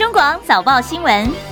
中广早报新闻。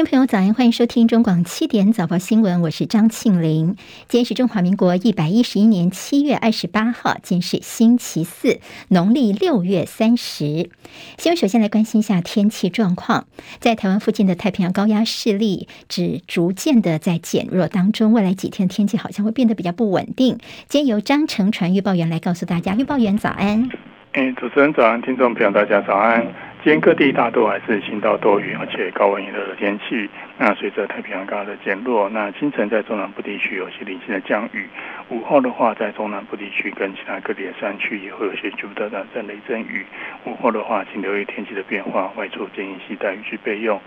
听朋友，早安，欢迎收听中广七点早报新闻，我是张庆玲。今天是中华民国一百一十一年七月二十八号，今天是星期四，农历六月三十。先首先来关心一下天气状况，在台湾附近的太平洋高压势力只逐渐的在减弱当中，未来几天天气好像会变得比较不稳定。今天由张成传预报员来告诉大家，预报员早安。哎，主持人早安，听众朋友大家早安。今天各地大多还是晴到多云，而且高温炎热的天气。那随着太平洋高压的减弱，那清晨在中南部地区有些零星的降雨。午后的话，在中南部地区跟其他各地的山区也会有些局部的短暂雷阵雨。午后的话，请留意天气的变化，外出建议携带雨具备用。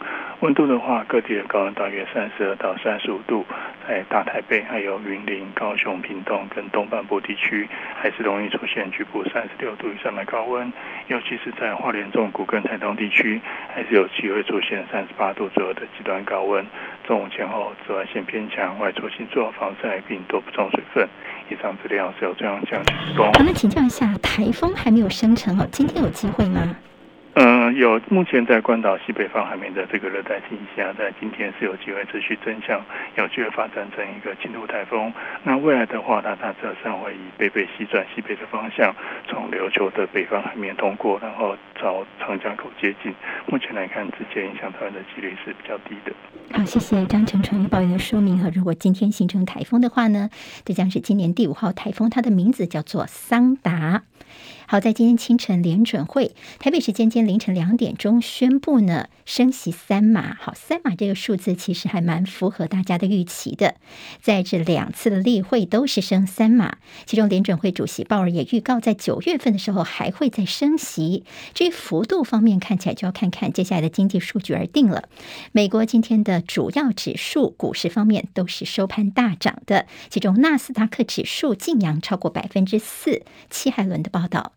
温度的话，各地的高温大约三十二到三十五度，在大台北、还有云林、高雄、屏东跟东半部地区，还是容易出现局部三十六度以上的高温，尤其是在花莲、中谷跟台东地区，还是有机会出现三十八度左右的极端高温。中午前后紫外线偏强，外出请做好防晒，并多补充水分。以上资料是由中央气象局提供。好，那请教一下，台风还没有生成哦，今天有机会吗？嗯、有，目前在关岛西北方海面的这个热带气压，在今天是有机会持续增强，有机会发展成一个轻度台风。那未来的话，它大致上会以北北西转西北的方向，从琉球的北方海面通过，然后朝长江口接近。目前来看，直接影响台湾的几率是比较低的。好，谢谢张成传预报员的说明哈。如果今天形成台风的话呢，这将是今年第五号台风，它的名字叫做桑达。好，在今天清晨联准会，台北时间今天凌晨两点钟宣布呢，升息三码。好，三码这个数字其实还蛮符合大家的预期的。在这两次的例会都是升三码，其中联准会主席鲍尔也预告，在九月份的时候还会再升息。至于幅度方面，看起来就要看看接下来的经济数据而定了。美国今天的主要指数股市方面都是收盘大涨的，其中纳斯达克指数劲扬超过百分之四。戚海伦的报道。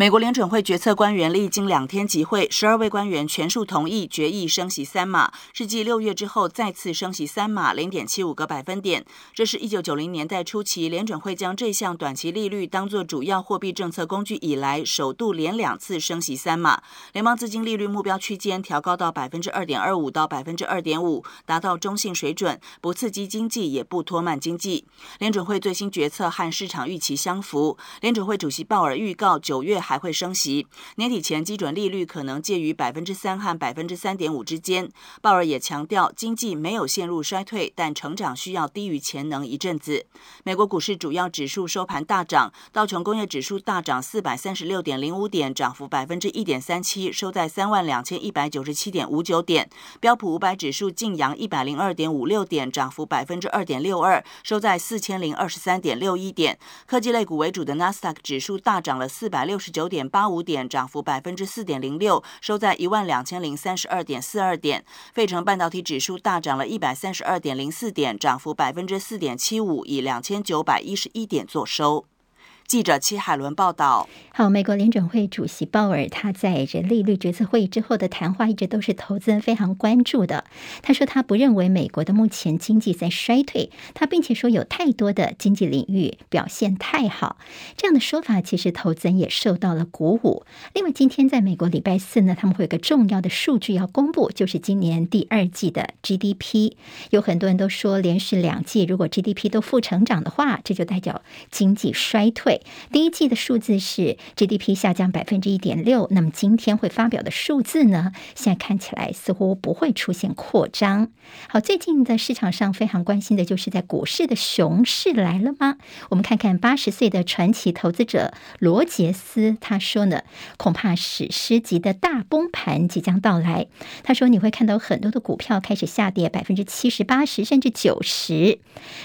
美国联准会决策官员历经两天集会，十二位官员全数同意决议升息三码，是继六月之后再次升息三码零点七五个百分点。这是一九九零年代初期联准会将这项短期利率当作主要货币政策工具以来，首度连两次升息三码。联邦资金利率目标区间调高到百分之二点二五到百分之二点五，达到中性水准，不刺激经济也不拖慢经济。联准会最新决策和市场预期相符。联准会主席鲍尔预告九月。还会升息，年底前基准利率可能介于百分之三和百分之三点五之间。鲍尔也强调，经济没有陷入衰退，但成长需要低于潜能一阵子。美国股市主要指数收盘大涨，道琼工业指数大涨四百三十六点零五点，涨幅百分之一点三七，收在三万两千一百九十七点五九点。标普五百指数劲扬一百零二点五六点，涨幅百分之二点六二，收在四千零二十三点六一点。科技类股为主的纳斯达克指数大涨了四百六十九。九点八五点，涨幅百分之四点零六，收在一万两千零三十二点四二点。费城半导体指数大涨了一百三十二点零四点，涨幅百分之四点七五，以两千九百一十一点作收。记者戚海伦报道。好，美国联准会主席鲍尔他在这利率决策会议之后的谈话，一直都是投资人非常关注的。他说他不认为美国的目前经济在衰退，他并且说有太多的经济领域表现太好。这样的说法其实投资人也受到了鼓舞。另外，今天在美国礼拜四呢，他们会有个重要的数据要公布，就是今年第二季的 GDP。有很多人都说，连续两季如果 GDP 都负成长的话，这就代表经济衰退。第一季的数字是 GDP 下降百分之一点六，那么今天会发表的数字呢？现在看起来似乎不会出现扩张。好，最近的市场上非常关心的就是在股市的熊市来了吗？我们看看八十岁的传奇投资者罗杰斯，他说呢，恐怕史诗级的大崩盘即将到来。他说你会看到很多的股票开始下跌百分之七十、八十甚至九十。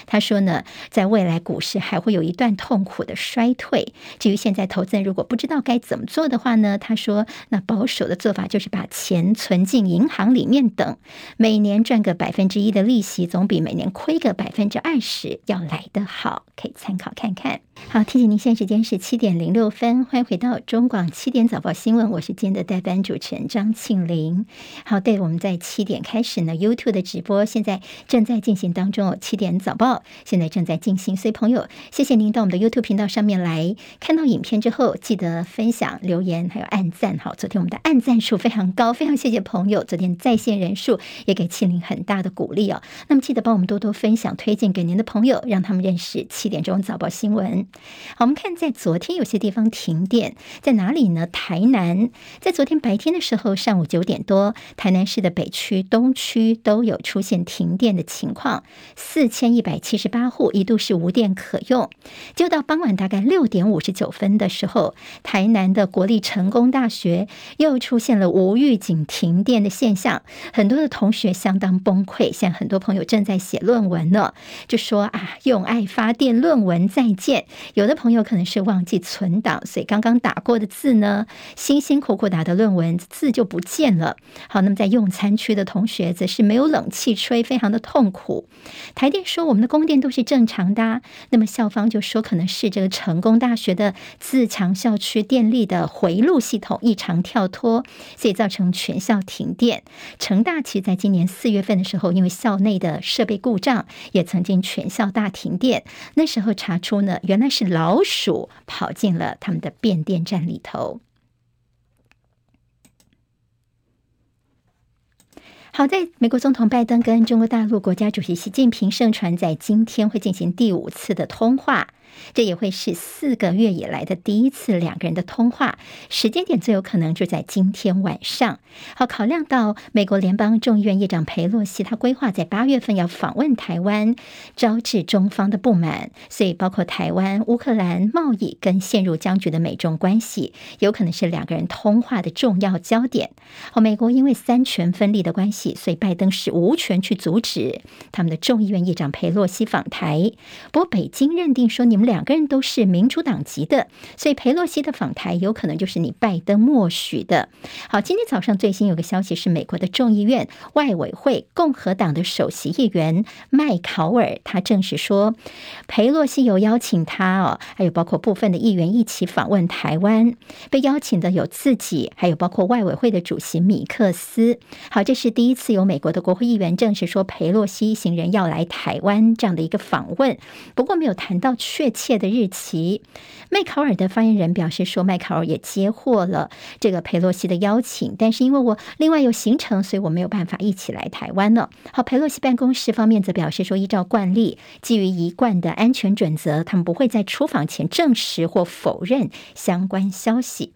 他说呢，在未来股市还会有一段痛苦的衰。该退。至于现在投资人如果不知道该怎么做的话呢？他说，那保守的做法就是把钱存进银行里面等，每年赚个百分之一的利息，总比每年亏个百分之二十要来得好，可以参考看看。好，提醒您，现在时间是七点零六分，欢迎回到中广七点早报新闻，我是今天的代班主持人张庆玲。好，对，我们在七点开始呢，YouTube 的直播现在正在进行当中哦。七点早报现在正在进行，所以朋友，谢谢您到我们的 YouTube 频道上面来看到影片之后，记得分享、留言还有按赞。好，昨天我们的按赞数非常高，非常谢谢朋友，昨天在线人数也给庆玲很大的鼓励哦。那么记得帮我们多多分享、推荐给您的朋友，让他们认识七点钟早报新闻。好，我们看在昨天有些地方停电，在哪里呢？台南在昨天白天的时候，上午九点多，台南市的北区、东区都有出现停电的情况，四千一百七十八户一度是无电可用。就到傍晚大概六点五十九分的时候，台南的国立成功大学又出现了无预警停电的现象，很多的同学相当崩溃。现在很多朋友正在写论文呢，就说啊，用爱发电，论文再见。有的朋友可能是忘记存档，所以刚刚打过的字呢，辛辛苦苦打的论文字就不见了。好，那么在用餐区的同学则是没有冷气吹，非常的痛苦。台电说我们的供电都是正常的，那么校方就说可能是这个成功大学的自强校区电力的回路系统异常跳脱，所以造成全校停电。成大其实在今年四月份的时候，因为校内的设备故障，也曾经全校大停电。那时候查出呢，原来是。老鼠跑进了他们的变电站里头。好在美国总统拜登跟中国大陆国家主席习近平盛传在今天会进行第五次的通话。这也会是四个月以来的第一次两个人的通话，时间点最有可能就在今天晚上。好，考量到美国联邦众议院议长佩洛西，他规划在八月份要访问台湾，招致中方的不满，所以包括台湾、乌克兰贸易跟陷入僵局的美中关系，有可能是两个人通话的重要焦点。好，美国因为三权分立的关系，所以拜登是无权去阻止他们的众议院议长佩洛西访台。不过，北京认定说你们。两个人都是民主党籍的，所以裴洛西的访台有可能就是你拜登默许的。好，今天早上最新有个消息是，美国的众议院外委会共和党的首席议员麦考尔，他证实说，裴洛西有邀请他哦，还有包括部分的议员一起访问台湾。被邀请的有自己，还有包括外委会的主席米克斯。好，这是第一次有美国的国会议员证实说，裴洛西一行人要来台湾这样的一个访问，不过没有谈到确切的日期，麦考尔的发言人表示说，麦考尔也接获了这个佩洛西的邀请，但是因为我另外有行程，所以我没有办法一起来台湾了。好，佩洛西办公室方面则表示说，依照惯例，基于一贯的安全准则，他们不会在出访前证实或否认相关消息。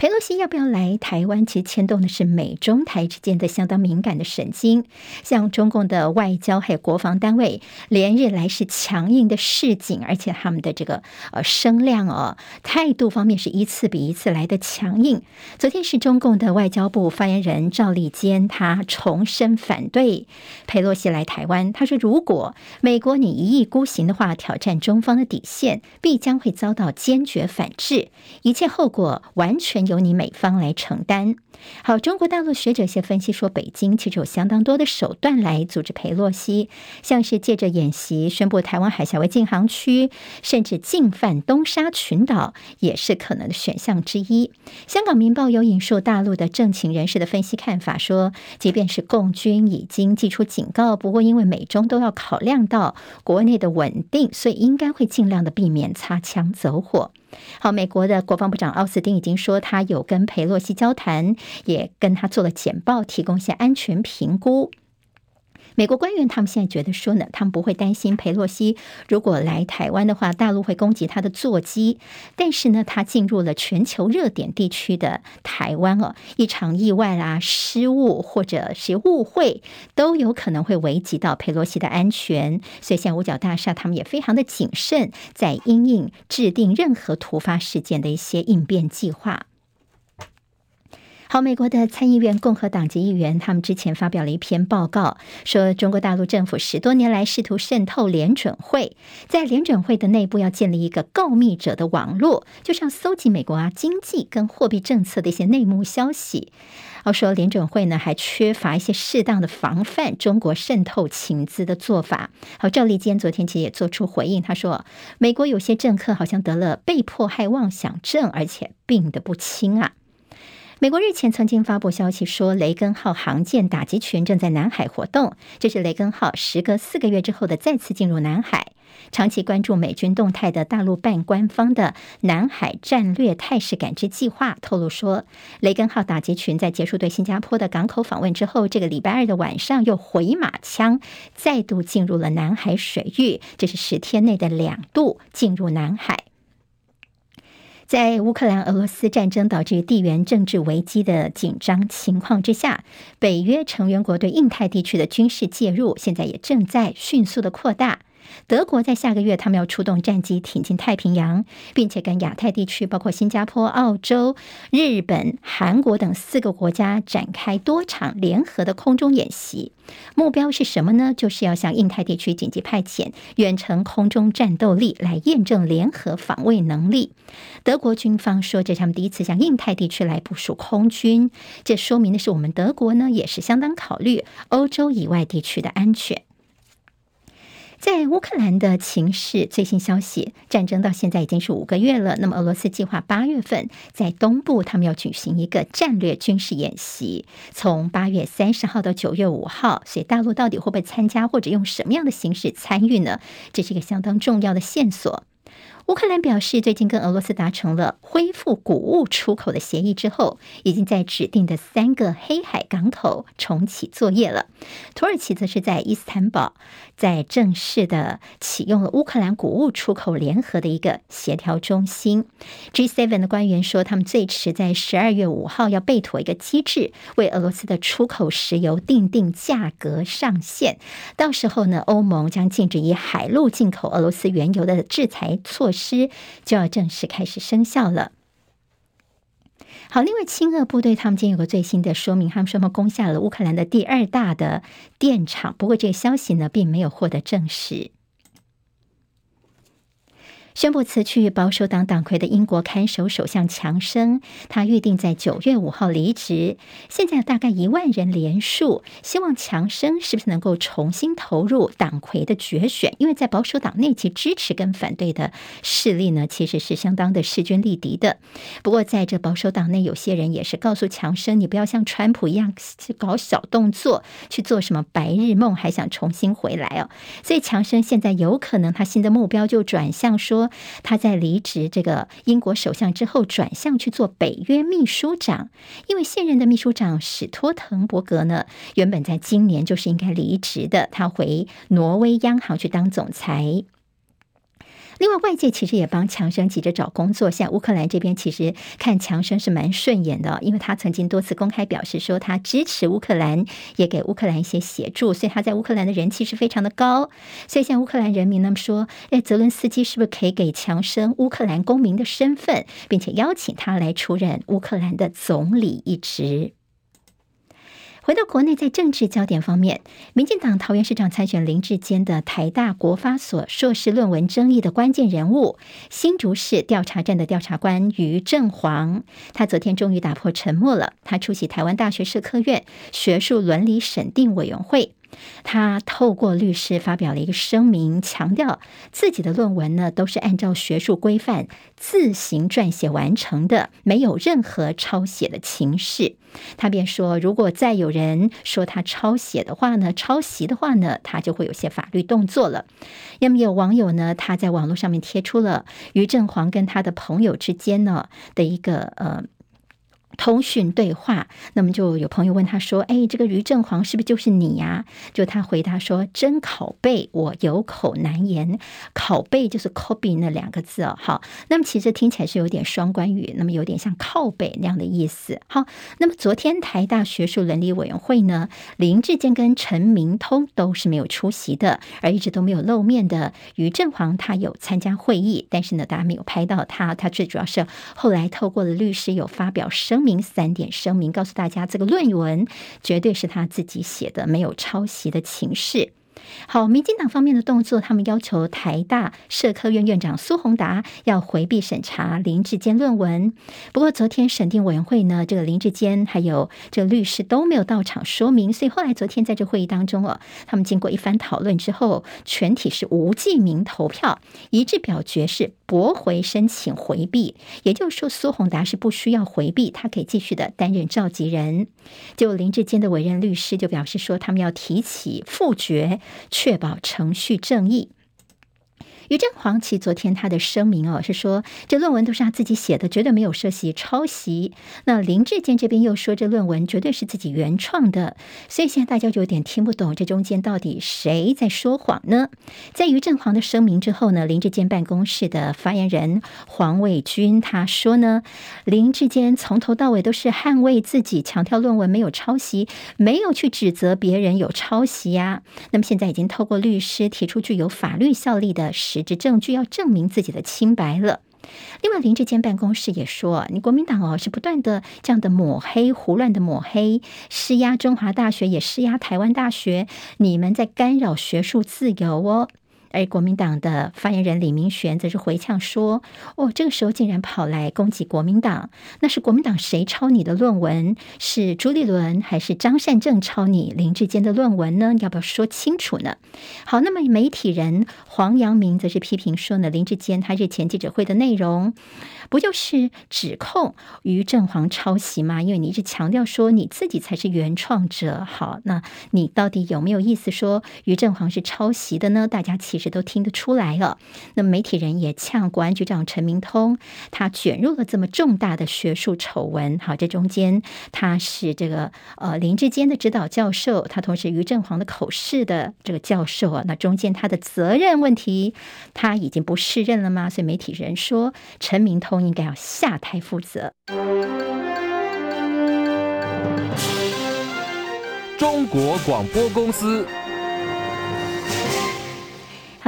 佩洛西要不要来台湾？其实牵动的是美中台之间的相当敏感的神经。像中共的外交还有国防单位，连日来是强硬的示警，而且他们的这个呃声量哦态度方面是一次比一次来的强硬。昨天是中共的外交部发言人赵立坚，他重申反对佩洛西来台湾。他说，如果美国你一意孤行的话，挑战中方的底线，必将会遭到坚决反制，一切后果完全。由你美方来承担。好，中国大陆学者些分析说，北京其实有相当多的手段来阻止裴洛西，像是借着演习宣布台湾海峡为禁航区，甚至进犯东沙群岛，也是可能的选项之一。香港《明报》有引述大陆的政情人士的分析看法，说，即便是共军已经寄出警告，不过因为美中都要考量到国内的稳定，所以应该会尽量的避免擦枪走火。好，美国的国防部长奥斯汀已经说，他有跟佩洛西交谈，也跟他做了简报，提供一些安全评估。美国官员他们现在觉得说呢，他们不会担心佩洛西如果来台湾的话，大陆会攻击他的座机。但是呢，他进入了全球热点地区的台湾哦，一场意外啦、失误或者是误会，都有可能会危及到佩洛西的安全。所以，像五角大厦，他们也非常的谨慎，在因应制定任何突发事件的一些应变计划。好，美国的参议院共和党籍议员，他们之前发表了一篇报告，说中国大陆政府十多年来试图渗透联准会，在联准会的内部要建立一个告密者的网络，就是要搜集美国啊经济跟货币政策的一些内幕消息。而说联准会呢还缺乏一些适当的防范中国渗透情资的做法。好，赵立坚昨天其实也做出回应，他说美国有些政客好像得了被迫害妄想症，而且病得不轻啊。美国日前曾经发布消息说，雷根号航舰打击群正在南海活动。这是雷根号时隔四个月之后的再次进入南海。长期关注美军动态的大陆半官方的南海战略态势感知计划透露说，雷根号打击群在结束对新加坡的港口访问之后，这个礼拜二的晚上又回马枪，再度进入了南海水域。这是十天内的两度进入南海。在乌克兰俄罗斯战争导致地缘政治危机的紧张情况之下，北约成员国对印太地区的军事介入，现在也正在迅速的扩大。德国在下个月，他们要出动战机挺进太平洋，并且跟亚太地区，包括新加坡、澳洲、日本、韩国等四个国家展开多场联合的空中演习。目标是什么呢？就是要向印太地区紧急派遣远程空中战斗力，来验证联合防卫能力。德国军方说，这是他们第一次向印太地区来部署空军，这说明的是我们德国呢，也是相当考虑欧洲以外地区的安全。在乌克兰的情势最新消息，战争到现在已经是五个月了。那么，俄罗斯计划八月份在东部，他们要举行一个战略军事演习，从八月三十号到九月五号。所以，大陆到底会不会参加，或者用什么样的形式参与呢？这是一个相当重要的线索。乌克兰表示，最近跟俄罗斯达成了恢复谷物出口的协议之后，已经在指定的三个黑海港口重启作业了。土耳其则是在伊斯坦堡，在正式的启用了乌克兰谷物出口联合的一个协调中心。G7 的官员说，他们最迟在十二月五号要备妥一个机制，为俄罗斯的出口石油定定价格上限。到时候呢，欧盟将禁止以海路进口俄罗斯原油的制裁措施。师就要正式开始生效了。好，另外亲俄部队他们今天有个最新的说明，他们说他们攻下了乌克兰的第二大的电厂，不过这个消息呢并没有获得证实。宣布辞去保守党党魁的英国看守首相强生，他预定在九月五号离职。现在大概一万人连署，希望强生是不是能够重新投入党魁的决选？因为在保守党内，其支持跟反对的势力呢，其实是相当的势均力敌的。不过，在这保守党内，有些人也是告诉强生，你不要像川普一样去搞小动作，去做什么白日梦，还想重新回来哦。所以，强生现在有可能他新的目标就转向说。他在离职这个英国首相之后，转向去做北约秘书长，因为现任的秘书长史托滕伯格呢，原本在今年就是应该离职的，他回挪威央行去当总裁。另外，外界其实也帮强生急着找工作。像乌克兰这边，其实看强生是蛮顺眼的，因为他曾经多次公开表示说他支持乌克兰，也给乌克兰一些协助，所以他在乌克兰的人气是非常的高。所以，像乌克兰人民那么说，哎，泽伦斯基是不是可以给强生乌克兰公民的身份，并且邀请他来出任乌克兰的总理一职？回到国内，在政治焦点方面，民进党桃园市长参选林志坚的台大国发所硕士论文争议的关键人物，新竹市调查站的调查官于正煌，他昨天终于打破沉默了。他出席台湾大学社科院学术伦理审定委员会。他透过律师发表了一个声明，强调自己的论文呢都是按照学术规范自行撰写完成的，没有任何抄写的情势。他便说，如果再有人说他抄写的话呢，抄袭的话呢，他就会有些法律动作了。那么有网友呢，他在网络上面贴出了于振煌跟他的朋友之间呢的一个呃。通讯对话，那么就有朋友问他说：“哎，这个于正煌是不是就是你呀？”就他回答说：“真拷贝，我有口难言。拷贝就是 copy 那两个字哦。好，那么其实听起来是有点双关语，那么有点像靠北那样的意思。好，那么昨天台大学术伦理委员会呢，林志坚跟陈明通都是没有出席的，而一直都没有露面的于正煌他有参加会议，但是呢，大家没有拍到他。他最主要是后来透过了律师有发表声明。三点声明，告诉大家这个论文绝对是他自己写的，没有抄袭的情势。好，民进党方面的动作，他们要求台大社科院院长苏宏达要回避审查林志坚论文。不过昨天审定委员会呢，这个林志坚还有这个律师都没有到场说明，所以后来昨天在这会议当中哦，他们经过一番讨论之后，全体是无记名投票，一致表决是驳回申请回避。也就是说，苏宏达是不需要回避，他可以继续的担任召集人。就林志坚的委任律师就表示说，他们要提起复决。确保程序正义。于正煌其昨天他的声明哦，是说这论文都是他自己写的，绝对没有涉及抄袭。那林志坚这边又说这论文绝对是自己原创的，所以现在大家就有点听不懂这中间到底谁在说谎呢？在于正煌的声明之后呢，林志坚办公室的发言人黄伟军他说呢，林志坚从头到尾都是捍卫自己，强调论文没有抄袭，没有去指责别人有抄袭呀。那么现在已经透过律师提出具有法律效力的实质证据要证明自己的清白了。另外，林志坚办公室也说，你国民党哦是不断的这样的抹黑、胡乱的抹黑，施压中华大学，也施压台湾大学，你们在干扰学术自由哦。而国民党的发言人李明玄则是回呛说：“哦，这个时候竟然跑来攻击国民党，那是国民党谁抄你的论文？是朱立伦还是张善政抄你林志坚的论文呢？要不要说清楚呢？”好，那么媒体人黄阳明则是批评说呢，林志坚他日前记者会的内容。不就是指控于正煌抄袭吗？因为你一直强调说你自己才是原创者。好，那你到底有没有意思说于正煌是抄袭的呢？大家其实都听得出来了。那媒体人也呛国安局长陈明通，他卷入了这么重大的学术丑闻。好，这中间他是这个呃林志坚的指导教授，他同时于振煌的口试的这个教授啊，那中间他的责任问题，他已经不适任了吗？所以媒体人说陈明通。应该要下台负责。中国广播公司。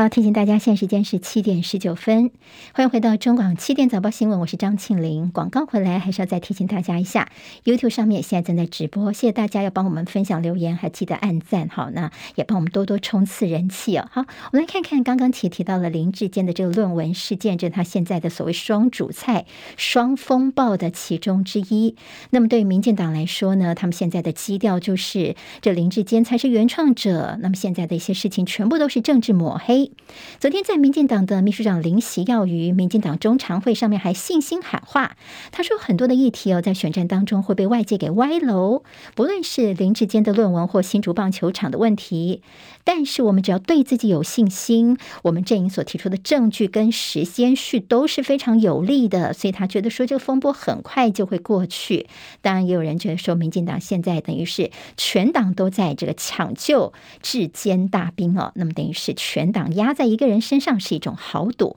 好，提醒大家，现在时间是七点十九分，欢迎回到中广七点早报新闻，我是张庆玲。广告回来，还是要再提醒大家一下，YouTube 上面现在正在直播，谢谢大家要帮我们分享留言，还记得按赞，好，那也帮我们多多冲刺人气哦。好，我们来看看刚刚提提到了林志坚的这个论文事件，这他现在的所谓双主菜、双风暴的其中之一。那么对于民进党来说呢，他们现在的基调就是这林志坚才是原创者，那么现在的一些事情全部都是政治抹黑。昨天在民进党的秘书长林锡耀于民进党中常会上面还信心喊话，他说很多的议题哦，在选战当中会被外界给歪楼，不论是林志坚的论文或新竹棒球场的问题，但是我们只要对自己有信心，我们阵营所提出的证据跟时间序都是非常有利的，所以他觉得说这个风波很快就会过去。当然，也有人觉得说，民进党现在等于是全党都在这个抢救智坚大兵哦，那么等于是全党。压在一个人身上是一种豪赌。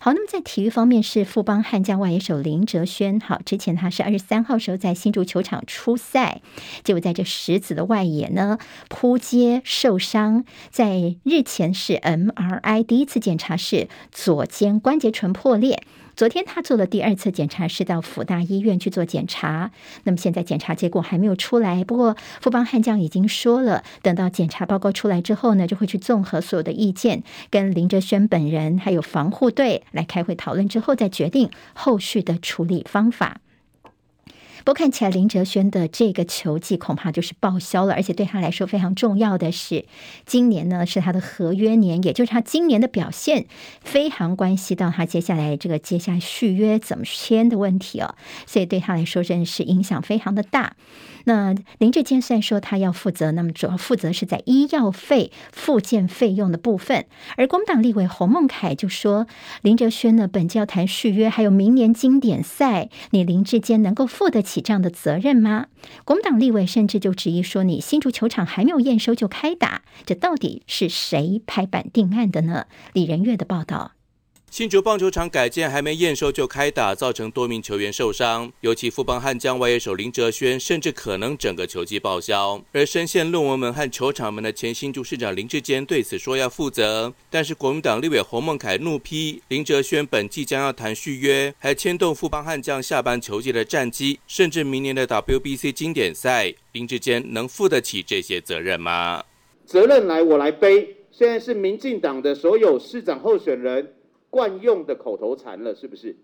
好，那么在体育方面是富邦悍将外野手林哲轩。好，之前他是二十三号时候在新竹球场出赛，结果在这十子的外野呢扑街受伤，在日前是 MRI 第一次检查是左肩关节唇破裂。昨天他做了第二次检查，是到辅大医院去做检查。那么现在检查结果还没有出来，不过富邦悍将已经说了，等到检查报告出来之后呢，就会去综合所有的意见，跟林哲轩本人还有防护队来开会讨论之后，再决定后续的处理方法。不过看起来林哲轩的这个球季恐怕就是报销了，而且对他来说非常重要的是，今年呢是他的合约年，也就是他今年的表现非常关系到他接下来这个接下续约怎么签的问题哦，所以对他来说真的是影响非常的大。那林志坚虽然说他要负责，那么主要负责是在医药费、附件费用的部分。而国民党立委洪孟凯就说，林哲轩呢，本季要谈续约，还有明年经典赛，你林志坚能够付得起这样的责任吗？国民党立委甚至就质疑说，你新竹球场还没有验收就开打，这到底是谁拍板定案的呢？李仁月的报道。新竹棒球场改建还没验收就开打，造成多名球员受伤，尤其富邦悍将外野手林哲轩，甚至可能整个球季报销。而深陷论文门和球场门的前新竹市长林志坚对此说要负责，但是国民党立委洪孟楷怒批林哲轩本季将要谈续约，还牵动富邦悍将下半球季的战绩，甚至明年的 WBC 经典赛，林志坚能负得起这些责任吗？责任来我来背，现在是民进党的所有市长候选人。惯用的口头禅了，是不是？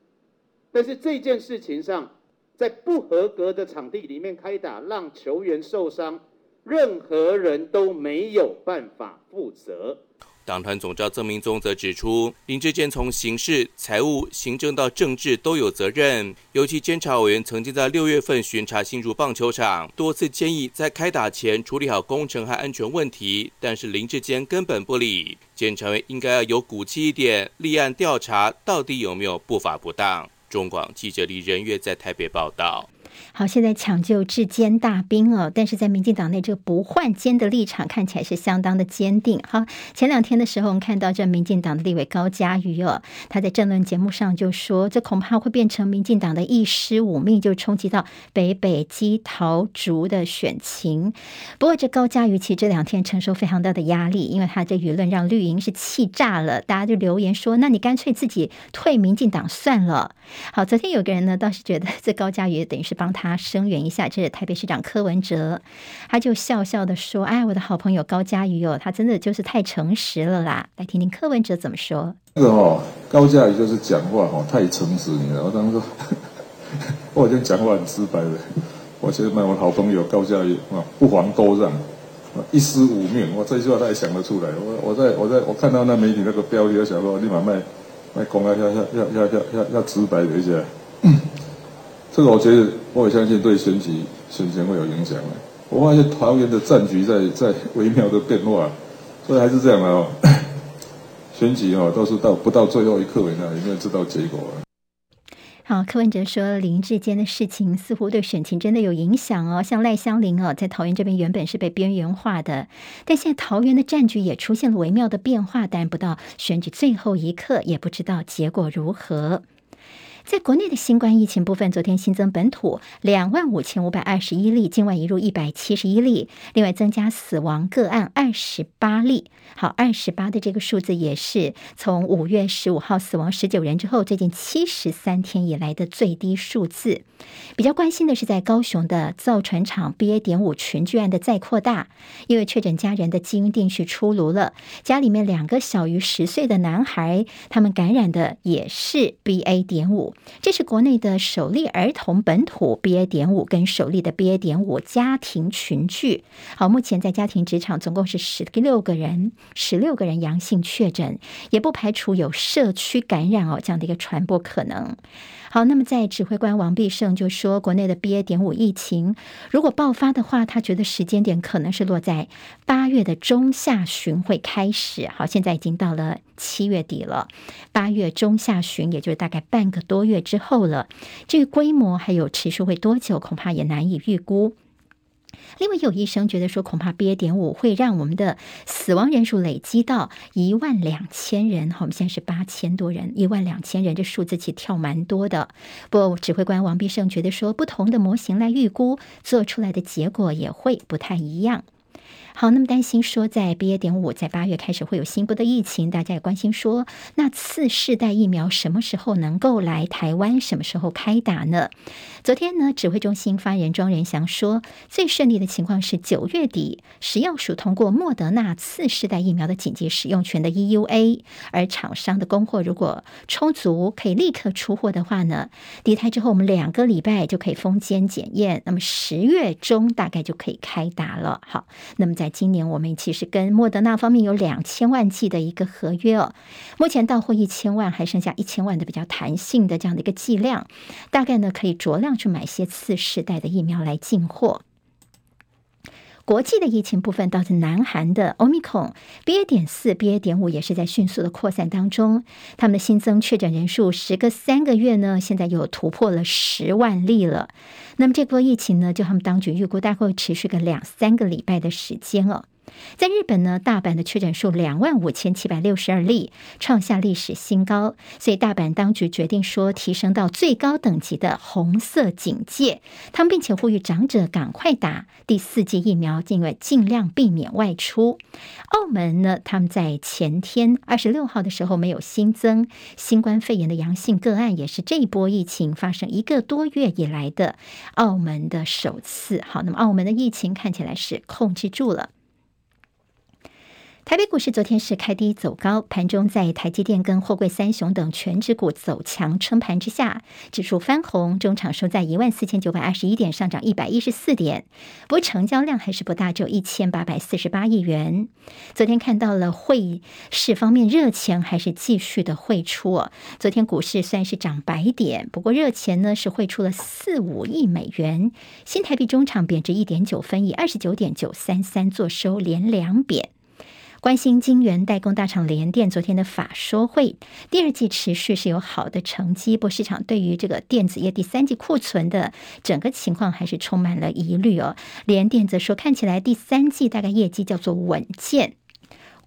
但是这件事情上，在不合格的场地里面开打，让球员受伤，任何人都没有办法负责。党团总召曾铭宗则指出，林志坚从刑事、财务、行政到政治都有责任。尤其监察委员曾经在六月份巡查新竹棒球场，多次建议在开打前处理好工程和安全问题，但是林志坚根本不理。监察委应该要有骨气一点，立案调查到底有没有不法不当。中广记者李仁月在台北报道。好，现在抢救智坚大兵哦，但是在民进党内这个不换肩的立场看起来是相当的坚定。好，前两天的时候，我们看到这民进党的立委高嘉瑜哦，他在政论节目上就说，这恐怕会变成民进党的一失五命，就冲击到北北基桃竹的选情。不过，这高嘉瑜其实这两天承受非常大的压力，因为他这舆论让绿营是气炸了，大家就留言说，那你干脆自己退民进党算了。好，昨天有个人呢倒是觉得这高嘉瑜等于是把帮他。声援一下，这是台北市长柯文哲，他就笑笑的说：“哎，我的好朋友高嘉瑜哦，他真的就是太诚实了啦。”来听听柯文哲怎么说。这个哦，高嘉瑜就是讲话哦太诚实，你知道？我当时说，我好像讲话很直白的。我觉得卖我好朋友高嘉瑜啊，不遑多让，一尸五命。我这句话他也想得出来。我我在我在我看到那媒体那个标题，我想说立马卖卖公开要要要要要要要直白的一些。这个我觉得，我也相信对选举选情会有影响。我发现桃园的战局在 在微妙的变化，所以还是这样的哦。选举哦，都是到不到最后一刻，你有没有知道结果啊？好，柯文哲说林志坚的事情似乎对选情真的有影响哦。像赖香伶哦，在桃园这边原本是被边缘化的，但现在桃园的战局也出现了微妙的变化，但不到选举最后一刻，也不知道结果如何。在国内的新冠疫情部分，昨天新增本土两万五千五百二十一例，境外移入一百七十一例，另外增加死亡个案二十八例。好，二十八的这个数字也是从五月十五号死亡十九人之后，最近七十三天以来的最低数字。比较关心的是，在高雄的造船厂 BA. 点五群聚案的再扩大，因为确诊家人的基因定序出炉了，家里面两个小于十岁的男孩，他们感染的也是 BA. 点五。这是国内的首例儿童本土 BA. 点五跟首例的 BA. 点五家庭群聚。好，目前在家庭职场总共是十六个人，十六个人阳性确诊，也不排除有社区感染哦这样的一个传播可能。好，那么在指挥官王必胜就说，国内的 BA. 点五疫情如果爆发的话，他觉得时间点可能是落在八月的中下旬会开始。好，现在已经到了七月底了，八月中下旬，也就是大概半个多月之后了。这个规模还有持续会多久，恐怕也难以预估。另外，有医生觉得说，恐怕 BA. 点五会让我们的死亡人数累积到一万两千人。我们现在是八千多人，一万两千人，这数字其实跳蛮多的。不过，指挥官王必胜觉得说，不同的模型来预估，做出来的结果也会不太一样。好，那么担心说，在 BA. 点五在八月开始会有新波的疫情，大家也关心说，那次世代疫苗什么时候能够来台湾，什么时候开打呢？昨天呢，指挥中心发言人庄仁祥说，最顺利的情况是九月底，食药署通过莫德纳次世代疫苗的紧急使用权的 EUA，而厂商的供货如果充足，可以立刻出货的话呢，抵台之后我们两个礼拜就可以封监检验，那么十月中大概就可以开打了。好，那么在今年，我们其实跟莫德纳方面有两千万剂的一个合约哦。目前到货一千万，还剩下一千万的比较弹性的这样的一个剂量，大概呢可以酌量去买些次世代的疫苗来进货。国际的疫情部分，倒是南韩的 Omicron BA. 点四、BA. 点五也是在迅速的扩散当中。他们的新增确诊人数，时隔三个月呢，现在又突破了十万例了。那么这波疫情呢，就他们当局预估大概会持续个两三个礼拜的时间了。在日本呢，大阪的确诊数两万五千七百六十二例，创下历史新高，所以大阪当局决定说提升到最高等级的红色警戒。他们并且呼吁长者赶快打第四剂疫苗，因为尽量避免外出。澳门呢，他们在前天二十六号的时候没有新增新冠肺炎的阳性个案，也是这一波疫情发生一个多月以来的澳门的首次。好，那么澳门的疫情看起来是控制住了。台北股市昨天是开低走高，盘中在台积电跟货柜三雄等全指股走强撑盘之下，指数翻红，中场收在一万四千九百二十一点，上涨一百一十四点。不过成交量还是不大，只有一千八百四十八亿元。昨天看到了汇市方面热钱还是继续的汇出哦，昨天股市虽然是涨百点，不过热钱呢是汇出了四五亿美元。新台币中场贬值一点九分，以二十九点九三三作收，连两贬。关心晶圆代工大厂联电昨天的法说会，第二季持续是有好的成绩，不过市场对于这个电子业第三季库存的整个情况还是充满了疑虑哦。联电则说，看起来第三季大概业绩叫做稳健。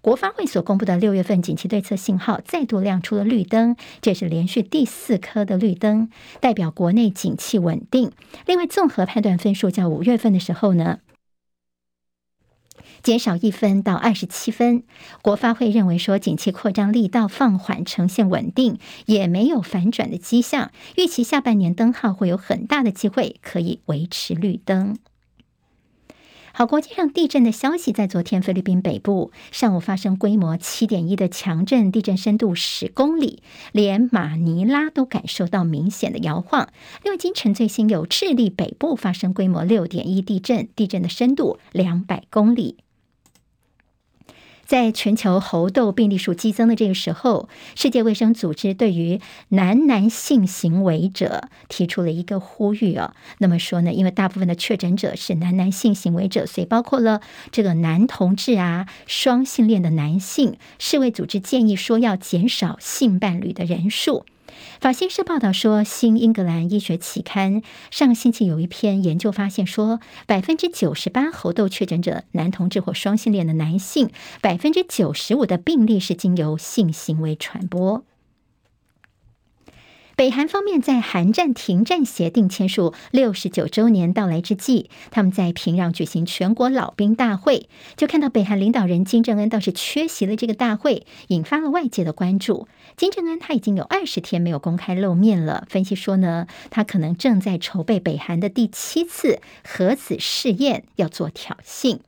国发会所公布的六月份景气对策信号再度亮出了绿灯，这是连续第四颗的绿灯，代表国内景气稳定。另外，综合判断分数在五月份的时候呢，减少一分到二十七分，国发会认为说，景气扩张力道放缓，呈现稳定，也没有反转的迹象。预期下半年灯号会有很大的机会可以维持绿灯。好，国际上地震的消息，在昨天菲律宾北部上午发生规模七点一的强震，地震深度十公里，连马尼拉都感受到明显的摇晃。另外，今晨最新有智利北部发生规模六点一地震，地震的深度两百公里。在全球猴痘病例数激增的这个时候，世界卫生组织对于男男性行为者提出了一个呼吁啊。那么说呢，因为大部分的确诊者是男男性行为者，所以包括了这个男同志啊、双性恋的男性，世卫组织建议说要减少性伴侣的人数。法新社报道说，《新英格兰医学期刊》上星期有一篇研究发现说，百分之九十八猴痘确诊者男同志或双性恋的男性，百分之九十五的病例是经由性行为传播。北韩方面在韩战停战协定签署六十九周年到来之际，他们在平壤举行全国老兵大会，就看到北韩领导人金正恩倒是缺席了这个大会，引发了外界的关注。金正恩他已经有二十天没有公开露面了，分析说呢，他可能正在筹备北韩的第七次核子试验，要做挑衅。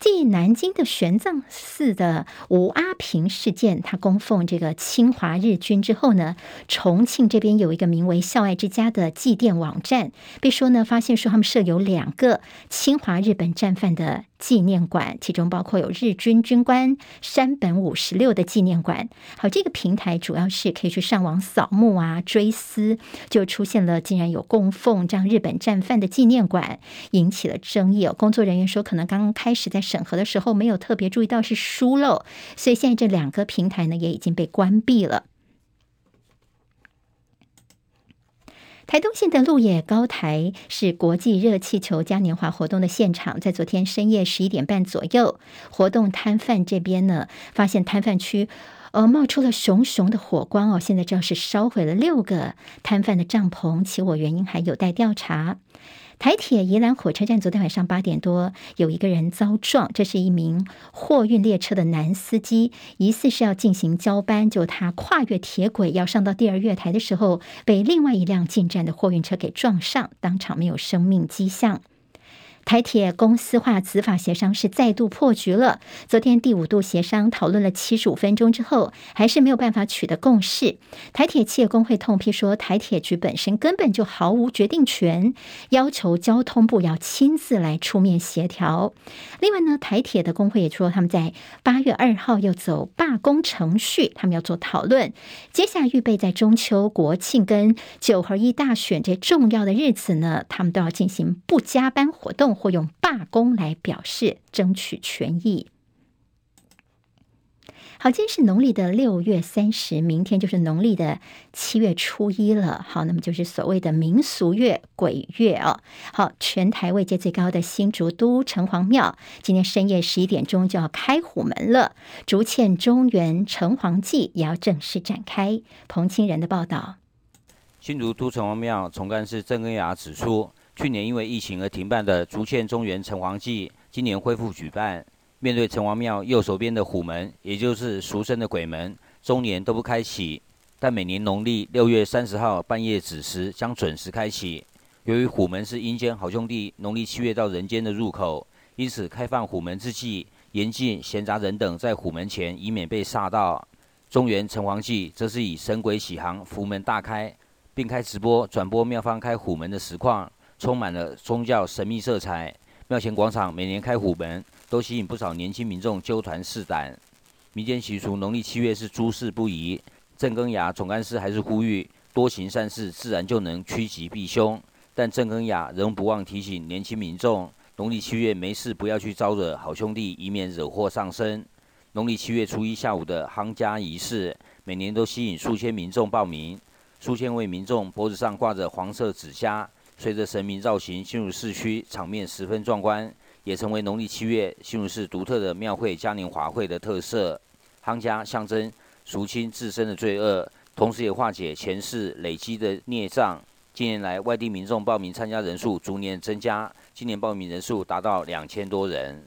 继南京的玄奘寺的吴阿平事件，他供奉这个侵华日军之后呢，重庆这边有一个名为“孝爱之家”的祭奠网站，被说呢发现说他们设有两个侵华日本战犯的。纪念馆，其中包括有日军军官山本五十六的纪念馆。好，这个平台主要是可以去上网扫墓啊、追思，就出现了竟然有供奉这样日本战犯的纪念馆，引起了争议。哦，工作人员说，可能刚刚开始在审核的时候没有特别注意到是疏漏，所以现在这两个平台呢也已经被关闭了。台东县的鹿野高台是国际热气球嘉年华活动的现场，在昨天深夜十一点半左右，活动摊贩这边呢，发现摊贩区呃冒出了熊熊的火光哦，现在正是烧毁了六个摊贩的帐篷，起火原因还有待调查。台铁宜兰火车站昨天晚上八点多，有一个人遭撞，这是一名货运列车的男司机，疑似是要进行交班，就他跨越铁轨要上到第二月台的时候，被另外一辆进站的货运车给撞上，当场没有生命迹象。台铁公司化子法协商是再度破局了。昨天第五度协商讨论了七十五分钟之后，还是没有办法取得共识。台铁企业工会痛批说，台铁局本身根本就毫无决定权，要求交通部要亲自来出面协调。另外呢，台铁的工会也说，他们在八月二号要走罢工程序，他们要做讨论。接下来预备在中秋、国庆跟九合一大选这重要的日子呢，他们都要进行不加班活动。或用罢工来表示争取权益。好，今天是农历的六月三十，明天就是农历的七月初一了。好，那么就是所谓的民俗月鬼月哦。好，全台位阶最高的新竹都城隍庙，今天深夜十一点钟就要开虎门了。竹堑中原城隍祭也要正式展开。彭清仁的报道。新竹都城隍庙总干事郑根雅指出，去年因为疫情而停办的竹堑中原城隍祭，今年恢复举办。面对城隍庙右手边的虎门，也就是俗称的鬼门，终年都不开启，但每年农历六月三十号半夜子时将准时开启。由于虎门是阴间好兄弟农历七月到人间的入口，因此开放虎门之际，严禁闲杂人等在虎门前，以免被煞到。中原城隍祭则是以神鬼起航、福门大开，并开直播转播庙方开虎门的实况，充满了宗教神秘色彩。庙前广场每年开虎门。都吸引不少年轻民众纠团试胆。民间习俗，农历七月是诸事不宜。郑根雅总干事还是呼吁多行善事，自然就能趋吉避凶。但郑根雅仍不忘提醒年轻民众，农历七月没事不要去招惹好兄弟，以免惹祸上身。农历七月初一下午的夯家仪式，每年都吸引数千民众报名。数千位民众脖子上挂着黄色纸虾，随着神明绕行进入市区，场面十分壮观。也成为农历七月新竹市独特的庙会嘉年华会的特色。夯家象征赎清自身的罪恶，同时也化解前世累积的孽障。近年来，外地民众报名参加人数逐年增加，今年报名人数达到两千多人。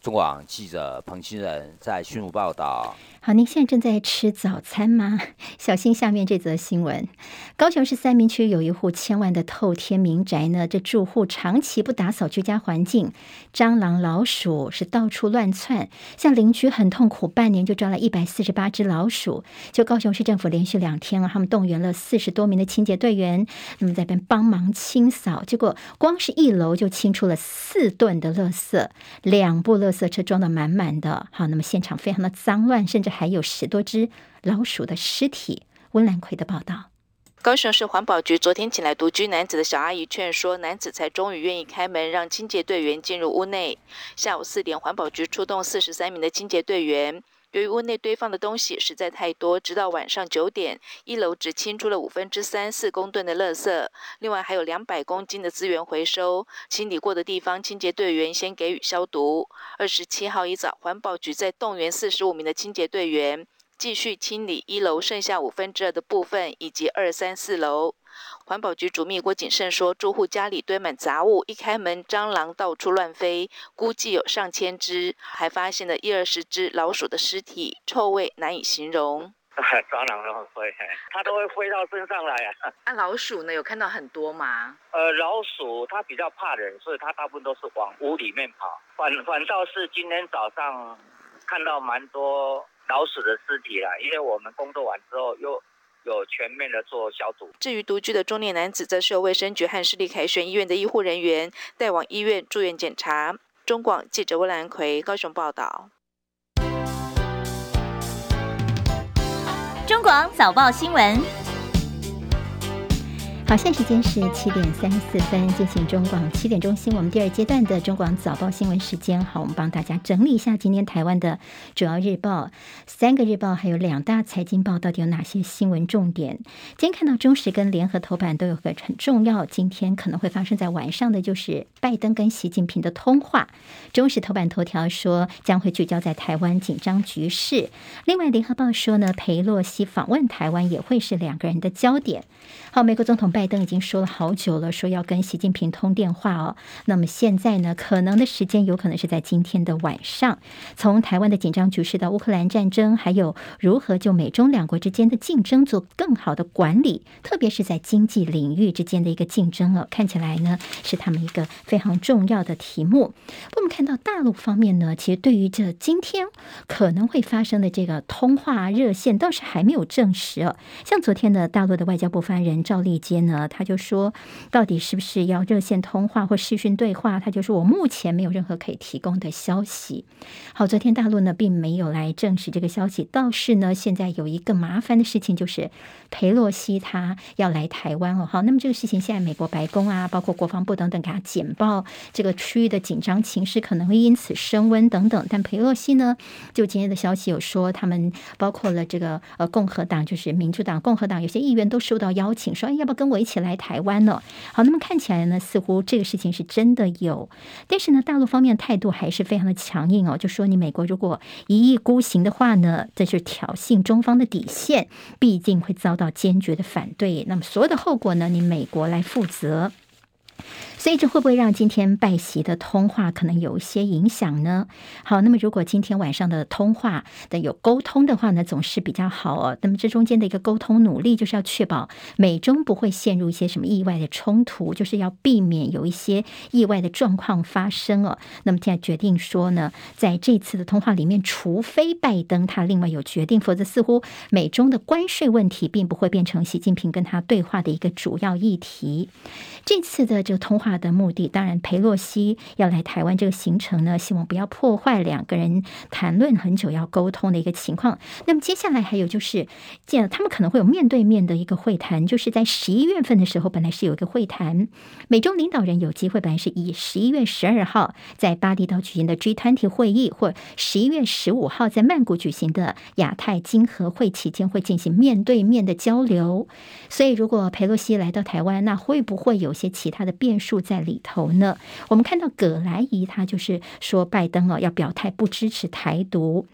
中广记者彭清仁在新竹报道。好，您现在正在吃早餐吗？小心下面这则新闻：高雄市三民区有一户千万的透天民宅呢，这住户长期不打扫居家环境，蟑螂、老鼠是到处乱窜，像邻居很痛苦，半年就抓了一百四十八只老鼠。就高雄市政府连续两天啊，他们动员了四十多名的清洁队员，那么在边帮忙清扫，结果光是一楼就清出了四吨的垃圾，两部垃圾车装得满满的。好，那么现场非常的脏乱，甚至。还有十多只老鼠的尸体。温兰奎的报道：高雄市环保局昨天请来独居男子的小阿姨劝说，男子才终于愿意开门让清洁队员进入屋内。下午四点，环保局出动四十三名的清洁队员。由于屋内堆放的东西实在太多，直到晚上九点，一楼只清出了五分之三四公吨的垃圾，另外还有两百公斤的资源回收。清理过的地方，清洁队员先给予消毒。二十七号一早，环保局在动员四十五名的清洁队员，继续清理一楼剩下五分之二的部分，以及二三四楼。环保局主秘郭景胜说：“住户家里堆满杂物，一开门，蟑螂到处乱飞，估计有上千只，还发现了一二十只老鼠的尸体，臭味难以形容。蟑螂都很会，它都会飞到身上来啊。那、啊、老鼠呢？有看到很多吗？呃，老鼠它比较怕人，所以它大部分都是往屋里面跑。反反倒是今天早上看到蛮多老鼠的尸体啦，因为我们工作完之后又。”有全面的做消毒。至于独居的中年男子，则是由卫生局和市立凯旋医院的医护人员带往医院住院检查。中广记者温兰奎高雄报道。中广早报新闻。好，现在时间是七点三十四分，进行中广七点钟新闻，我们第二阶段的中广早报新闻时间。好，我们帮大家整理一下今天台湾的主要日报，三个日报还有两大财经报到底有哪些新闻重点？今天看到中时跟联合头版都有个很重要，今天可能会发生在晚上的就是拜登跟习近平的通话。中时头版头条说将会聚焦在台湾紧张局势，另外联合报说呢，裴洛西访问台湾也会是两个人的焦点。好，美国总统拜拜登已经说了好久了，说要跟习近平通电话哦。那么现在呢，可能的时间有可能是在今天的晚上。从台湾的紧张局势到乌克兰战争，还有如何就美中两国之间的竞争做更好的管理，特别是在经济领域之间的一个竞争哦，看起来呢是他们一个非常重要的题目。我们看到大陆方面呢，其实对于这今天可能会发生的这个通话热线，倒是还没有证实哦。像昨天的大陆的外交部发言人赵立坚呢。他就说，到底是不是要热线通话或视讯对话？他就说我目前没有任何可以提供的消息。好，昨天大陆呢并没有来证实这个消息，倒是呢现在有一个麻烦的事情，就是裴洛西他要来台湾哦。好，那么这个事情现在美国白宫啊，包括国防部等等给他简报，这个区域的紧张情势可能会因此升温等等。但裴洛西呢，就今天的消息有说，他们包括了这个呃共和党，就是民主党、共和党有些议员都受到邀请，说哎要不要跟我一起来台湾呢？好，那么看起来呢，似乎这个事情是真的有，但是呢，大陆方面态度还是非常的强硬哦，就说你美国如果一意孤行的话呢，这是挑衅中方的底线，必定会遭到坚决的反对。那么所有的后果呢，你美国来负责。所以这会不会让今天拜习的通话可能有一些影响呢？好，那么如果今天晚上的通话的有沟通的话呢，总是比较好哦。那么这中间的一个沟通努力，就是要确保美中不会陷入一些什么意外的冲突，就是要避免有一些意外的状况发生哦。那么现在决定说呢，在这次的通话里面，除非拜登他另外有决定，否则似乎美中的关税问题并不会变成习近平跟他对话的一个主要议题。这次的这个通话他的目的，当然裴洛西要来台湾这个行程呢，希望不要破坏两个人谈论很久要沟通的一个情况。那么接下来还有就是，见他们可能会有面对面的一个会谈，就是在十一月份的时候，本来是有一个会谈，美中领导人有机会，本来是以十一月十二号在巴厘岛举行的 G20 会议，或十一月十五号在曼谷举行的亚太经合会期间会进行面对面的交流。所以，如果裴洛西来到台湾，那会不会？有些其他的变数在里头呢。我们看到葛莱仪，他就是说拜登哦要表态不支持台独。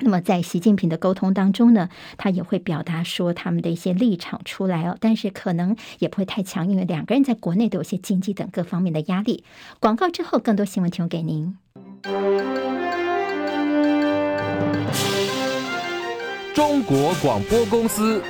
那么在习近平的沟通当中呢，他也会表达说他们的一些立场出来哦，但是可能也不会太强，因为两个人在国内都有些经济等各方面的压力。广告之后，更多新闻提供给您。中国广播公司。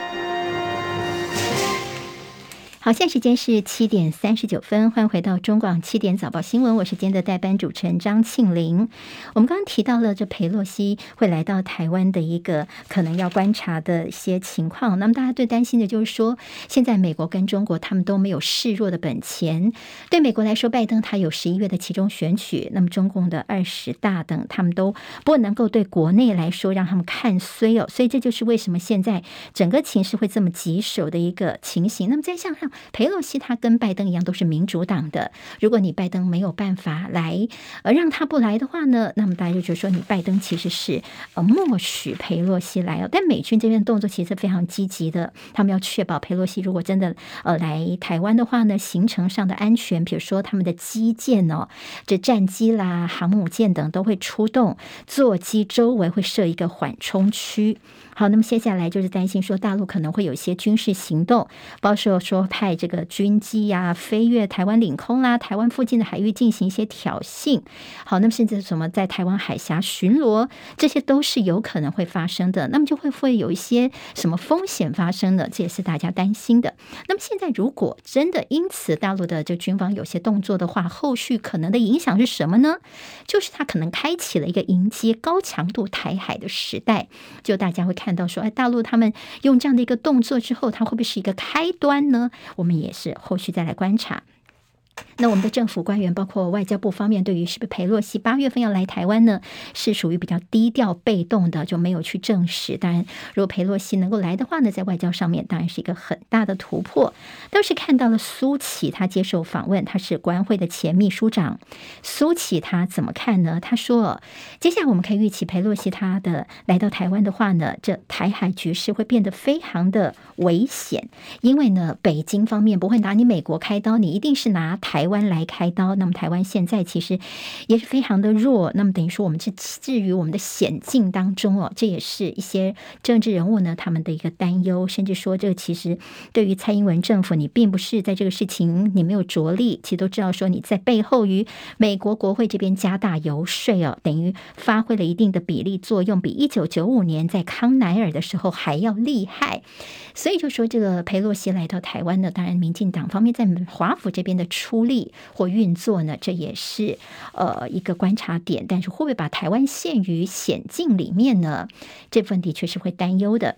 好，现在时间是七点三十九分，欢迎回到中广七点早报新闻，我是今天的代班主持人张庆玲。我们刚刚提到了这裴洛西会来到台湾的一个可能要观察的一些情况，那么大家最担心的就是说，现在美国跟中国他们都没有示弱的本钱。对美国来说，拜登他有十一月的期中选举，那么中共的二十大等，他们都不能够对国内来说让他们看衰哦，所以这就是为什么现在整个情势会这么棘手的一个情形。那么再向上。佩洛西他跟拜登一样都是民主党的，如果你拜登没有办法来，呃，让他不来的话呢，那么大家就觉得说你拜登其实是呃默许佩洛西来哦。但美军这边动作其实非常积极的，他们要确保佩洛西如果真的呃来台湾的话呢，行程上的安全，比如说他们的机舰哦，这战机啦、航母舰等都会出动，座机周围会设一个缓冲区。好，那么接下来就是担心说大陆可能会有一些军事行动，包括说派这个军机呀、飞越台湾领空啦、台湾附近的海域进行一些挑衅。好，那么甚至什么在台湾海峡巡逻，这些都是有可能会发生的。那么就会会有一些什么风险发生呢？这也是大家担心的。那么现在如果真的因此大陆的这军方有些动作的话，后续可能的影响是什么呢？就是它可能开启了一个迎接高强度台海的时代，就大家会看。看到说，哎，大陆他们用这样的一个动作之后，它会不会是一个开端呢？我们也是后续再来观察。那我们的政府官员，包括外交部方面，对于是不是裴洛西八月份要来台湾呢，是属于比较低调被动的，就没有去证实。当然，如果裴洛西能够来的话呢，在外交上面当然是一个很大的突破。倒是看到了苏启，他接受访问，他是国安会的前秘书长。苏启他怎么看呢？他说，接下来我们可以预期裴洛西他的来到台湾的话呢，这台海局势会变得非常的危险，因为呢，北京方面不会拿你美国开刀，你一定是拿台。湾来开刀，那么台湾现在其实也是非常的弱，那么等于说我们是置于我们的险境当中哦，这也是一些政治人物呢他们的一个担忧，甚至说这个其实对于蔡英文政府，你并不是在这个事情你没有着力，其实都知道说你在背后于美国国会这边加大游说哦，等于发挥了一定的比例作用，比一九九五年在康乃尔的时候还要厉害，所以就说这个裴洛西来到台湾呢，当然民进党方面在华府这边的出孤立。或运作呢，这也是呃一个观察点。但是会不会把台湾陷于险境里面呢？这份的确是会担忧的。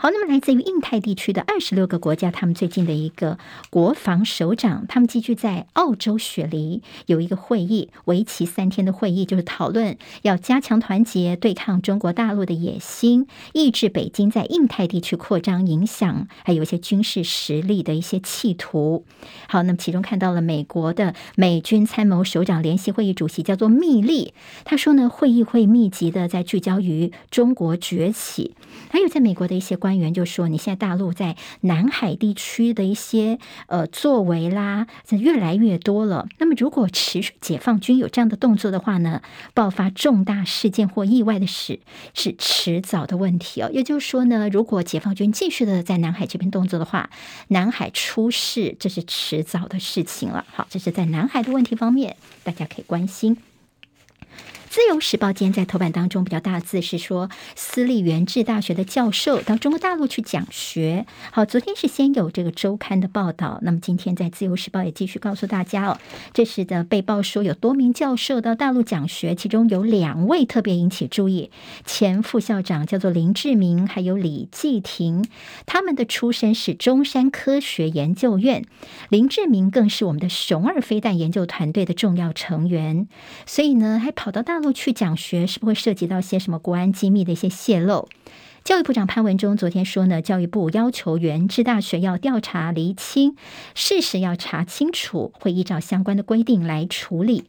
好，那么来自于印太地区的二十六个国家，他们最近的一个国防首长，他们继续在澳洲雪梨有一个会议，为期三天的会议，就是讨论要加强团结，对抗中国大陆的野心，抑制北京在印太地区扩张影响，还有一些军事实力的一些企图。好，那么其中看到了美国的美军参谋首长联席会议主席叫做密利，他说呢，会议会密集的在聚焦于中国崛起，还有在美国的一些关。官员就说：“你现在大陆在南海地区的一些呃作为啦，是越来越多了。那么，如果持续解放军有这样的动作的话呢，爆发重大事件或意外的事是迟早的问题哦。也就是说呢，如果解放军继续的在南海这边动作的话，南海出事这是迟早的事情了。好，这是在南海的问题方面，大家可以关心。”自由时报今天在头版当中比较大字是说，私立元智大学的教授到中国大陆去讲学。好，昨天是先有这个周刊的报道，那么今天在自由时报也继续告诉大家哦，这是的被报说有多名教授到大陆讲学，其中有两位特别引起注意，前副校长叫做林志明，还有李继廷，他们的出身是中山科学研究院，林志明更是我们的熊二飞弹研究团队的重要成员，所以呢，还跑到大陆。去讲学是不是会涉及到些什么国安机密的一些泄露？教育部长潘文忠昨天说呢，教育部要求原智大学要调查厘清事实，要查清楚，会依照相关的规定来处理。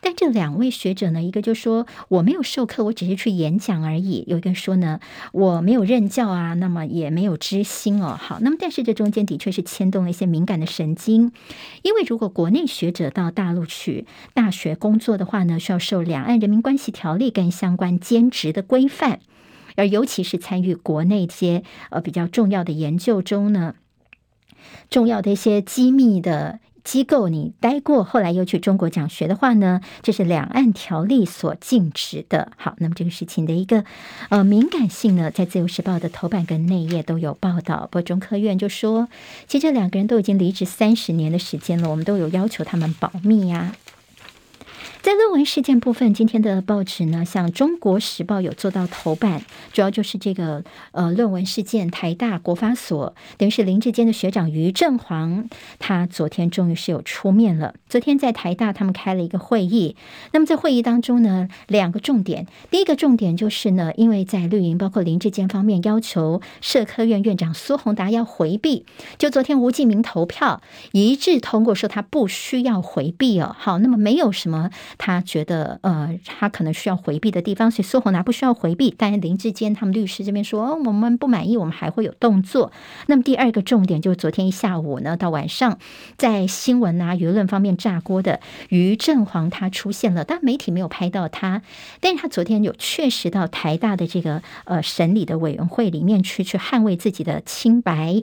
但这两位学者呢，一个就说我没有授课，我只是去演讲而已；有一个说呢，我没有任教啊，那么也没有知心哦。好，那么但是这中间的确是牵动了一些敏感的神经，因为如果国内学者到大陆去大学工作的话呢，需要受两岸人民关系条例跟相关兼职的规范。而尤其是参与国内一些呃比较重要的研究中呢，重要的一些机密的机构，你待过，后来又去中国讲学的话呢，这是两岸条例所禁止的。好，那么这个事情的一个呃敏感性呢，在自由时报的头版跟内页都有报道。不过中科院就说，其实这两个人都已经离职三十年的时间了，我们都有要求他们保密呀、在论文事件部分，今天的报纸呢，像《中国时报》有做到头版，主要就是这个呃论文事件。台大国发所等于是林志坚的学长于正煌，他昨天终于是有出面了。昨天在台大他们开了一个会议，那么在会议当中呢，两个重点，第一个重点就是呢，因为在绿营包括林志坚方面要求社科院院长苏宏达要回避，就昨天吴记明投票一致通过说他不需要回避哦。好，那么没有什么。他觉得，呃，他可能需要回避的地方，所以苏宏达不需要回避。但是林志坚他们律师这边说，哦，我们不满意，我们还会有动作。那么第二个重点就是昨天一下午呢，到晚上，在新闻啊、舆论方面炸锅的于正煌他出现了，但媒体没有拍到他，但是他昨天有确实到台大的这个呃审理的委员会里面去，去捍卫自己的清白。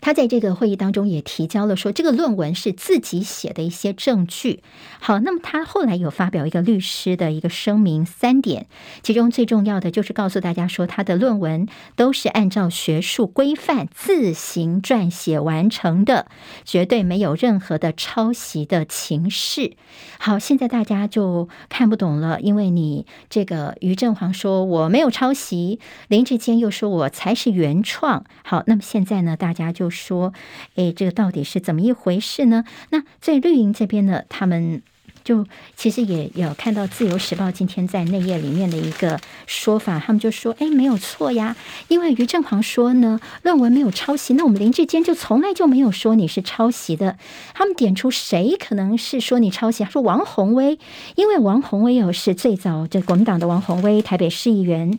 他在这个会议当中也提交了说，这个论文是自己写的一些证据。好，那么他后来有发表一个律师的一个声明，三点，其中最重要的就是告诉大家说，他的论文都是按照学术规范自行撰写完成的，绝对没有任何的抄袭的情势。好，现在大家就看不懂了，因为你这个于正煌说我没有抄袭，林志坚又说我才是原创。好，那么现在呢，大家就。说，哎，这个到底是怎么一回事呢？那在绿营这边呢，他们就其实也有看到《自由时报》今天在内页里面的一个说法，他们就说，哎，没有错呀，因为于正煌说呢，论文没有抄袭，那我们林志坚就从来就没有说你是抄袭的。他们点出谁可能是说你抄袭？说王鸿薇，因为王鸿薇又是最早这国民党的王鸿薇，台北市议员。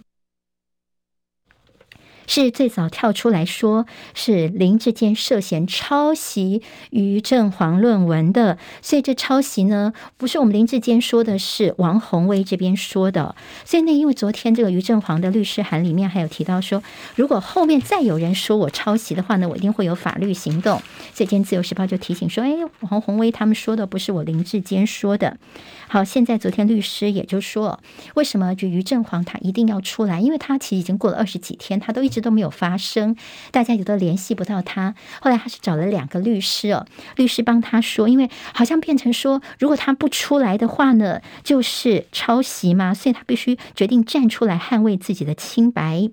是最早跳出来说是林志坚涉嫌抄袭于正煌论文的，所以这抄袭呢，不是我们林志坚说的，是王宏威这边说的。所以那因为昨天这个于正煌的律师函里面还有提到说，如果后面再有人说我抄袭的话呢，我一定会有法律行动。所以今天自由时报就提醒说，哎，王宏威他们说的不是我林志坚说的。好，现在昨天律师也就说，为什么就于正煌他一定要出来？因为他其实已经过了二十几天，他都一直都没有发声，大家也都联系不到他。后来他是找了两个律师哦，律师帮他说，因为好像变成说，如果他不出来的话呢，就是抄袭嘛，所以他必须决定站出来捍卫自己的清白。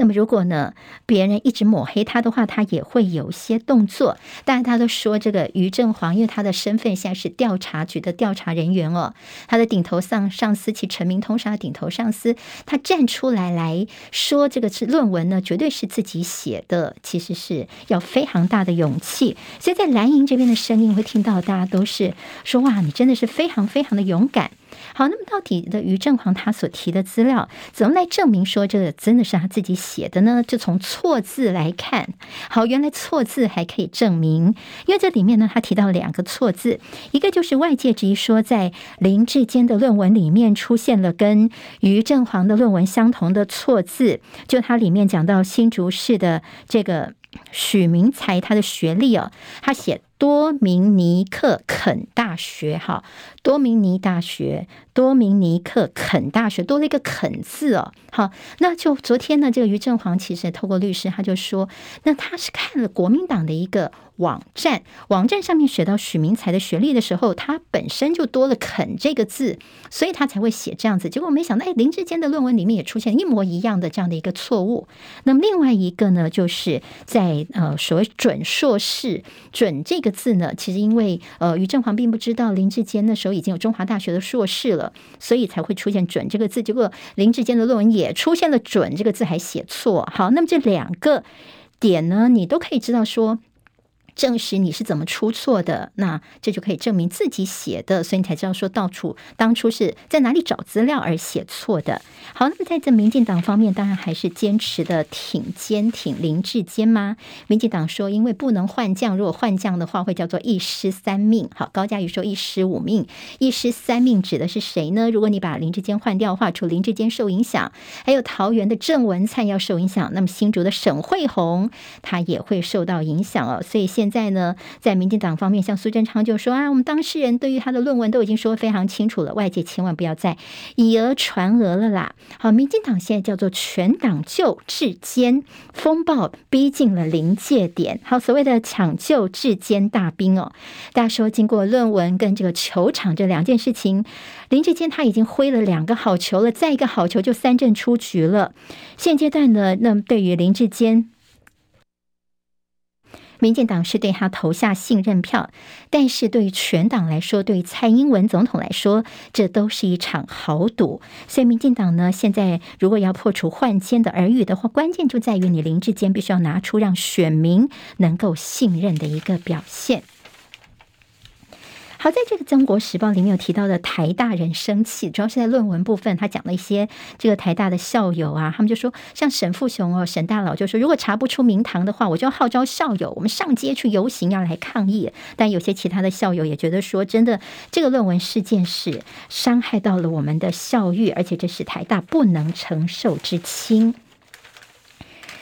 那么如果呢，别人一直抹黑他的话，他也会有些动作。当然，他都说这个于正煌，因为他的身份现在是调查局的调查人员哦，他的顶头上上司其陈明通是他顶头上司，他站出来来说这个是论文呢，绝对是自己写的，其实是要非常大的勇气。所以在蓝营这边的声音会听到，大家都是说哇，你真的是非常非常的勇敢。好，那么到底的于正煌他所提的资料怎么来证明说这个真的是他自己写的呢？就从错字来看，好，原来错字还可以证明，因为这里面呢，他提到两个错字，一个就是外界质疑说，在林志坚的论文里面出现了跟于正煌的论文相同的错字，就他里面讲到新竹市的这个许明才他的学历哦，他写。多明尼克肯大学，哈，多明尼大学，多明尼克肯大学多了一个肯字哦，好，那就昨天呢，这个于正煌其实也透过律师，他就说，那他是看了国民党的一个。网站网站上面写到许明才的学历的时候，他本身就多了“肯”这个字，所以他才会写这样子。结果没想到，哎，林志坚的论文里面也出现一模一样的这样的一个错误。那么另外一个呢，就是在呃所谓“准硕士”“准”这个字呢，其实因为呃于正煌并不知道林志坚那时候已经有中华大学的硕士了，所以才会出现“准”这个字。结果林志坚的论文也出现了“准”这个字，还写错。好，那么这两个点呢，你都可以知道说。证实你是怎么出错的，那这就可以证明自己写的，所以你才知道说到处当初是在哪里找资料而写错的。好，那么在这民进党方面，当然还是坚持的挺坚挺林志坚吗？民进党说，因为不能换将，如果换将的话，会叫做一失三命。好，高嘉瑜说一失五命，一失三命指的是谁呢？如果你把林志坚换掉的话，除林志坚受影响，还有桃园的郑文灿要受影响，那么新竹的沈慧虹他也会受到影响哦。所以现现在呢，在民进党方面，像苏贞昌就说啊，我们当事人对于他的论文都已经说非常清楚了，外界千万不要再以讹传讹了啦。好，民进党现在叫做全党救智坚风暴逼近了临界点。好，所谓的抢救智坚大兵哦，大家说经过论文跟这个球场这两件事情，林智坚他已经挥了两个好球了，再一个好球就三振出局了。现阶段呢，那么对于林智坚。民进党是对他投下信任票，但是对于全党来说，对于蔡英文总统来说，这都是一场豪赌。所以，民进党呢，现在如果要破除换签的耳语的话，关键就在于你林志坚必须要拿出让选民能够信任的一个表现。好，在这个《中国时报》里面有提到的台大人生气，主要是在论文部分，他讲了一些这个台大的校友啊，他们就说，像沈富雄哦，沈大佬就说，如果查不出名堂的话，我就要号召校友，我们上街去游行，要来抗议。但有些其他的校友也觉得说，真的这个论文事件是伤害到了我们的校誉，而且这是台大不能承受之轻。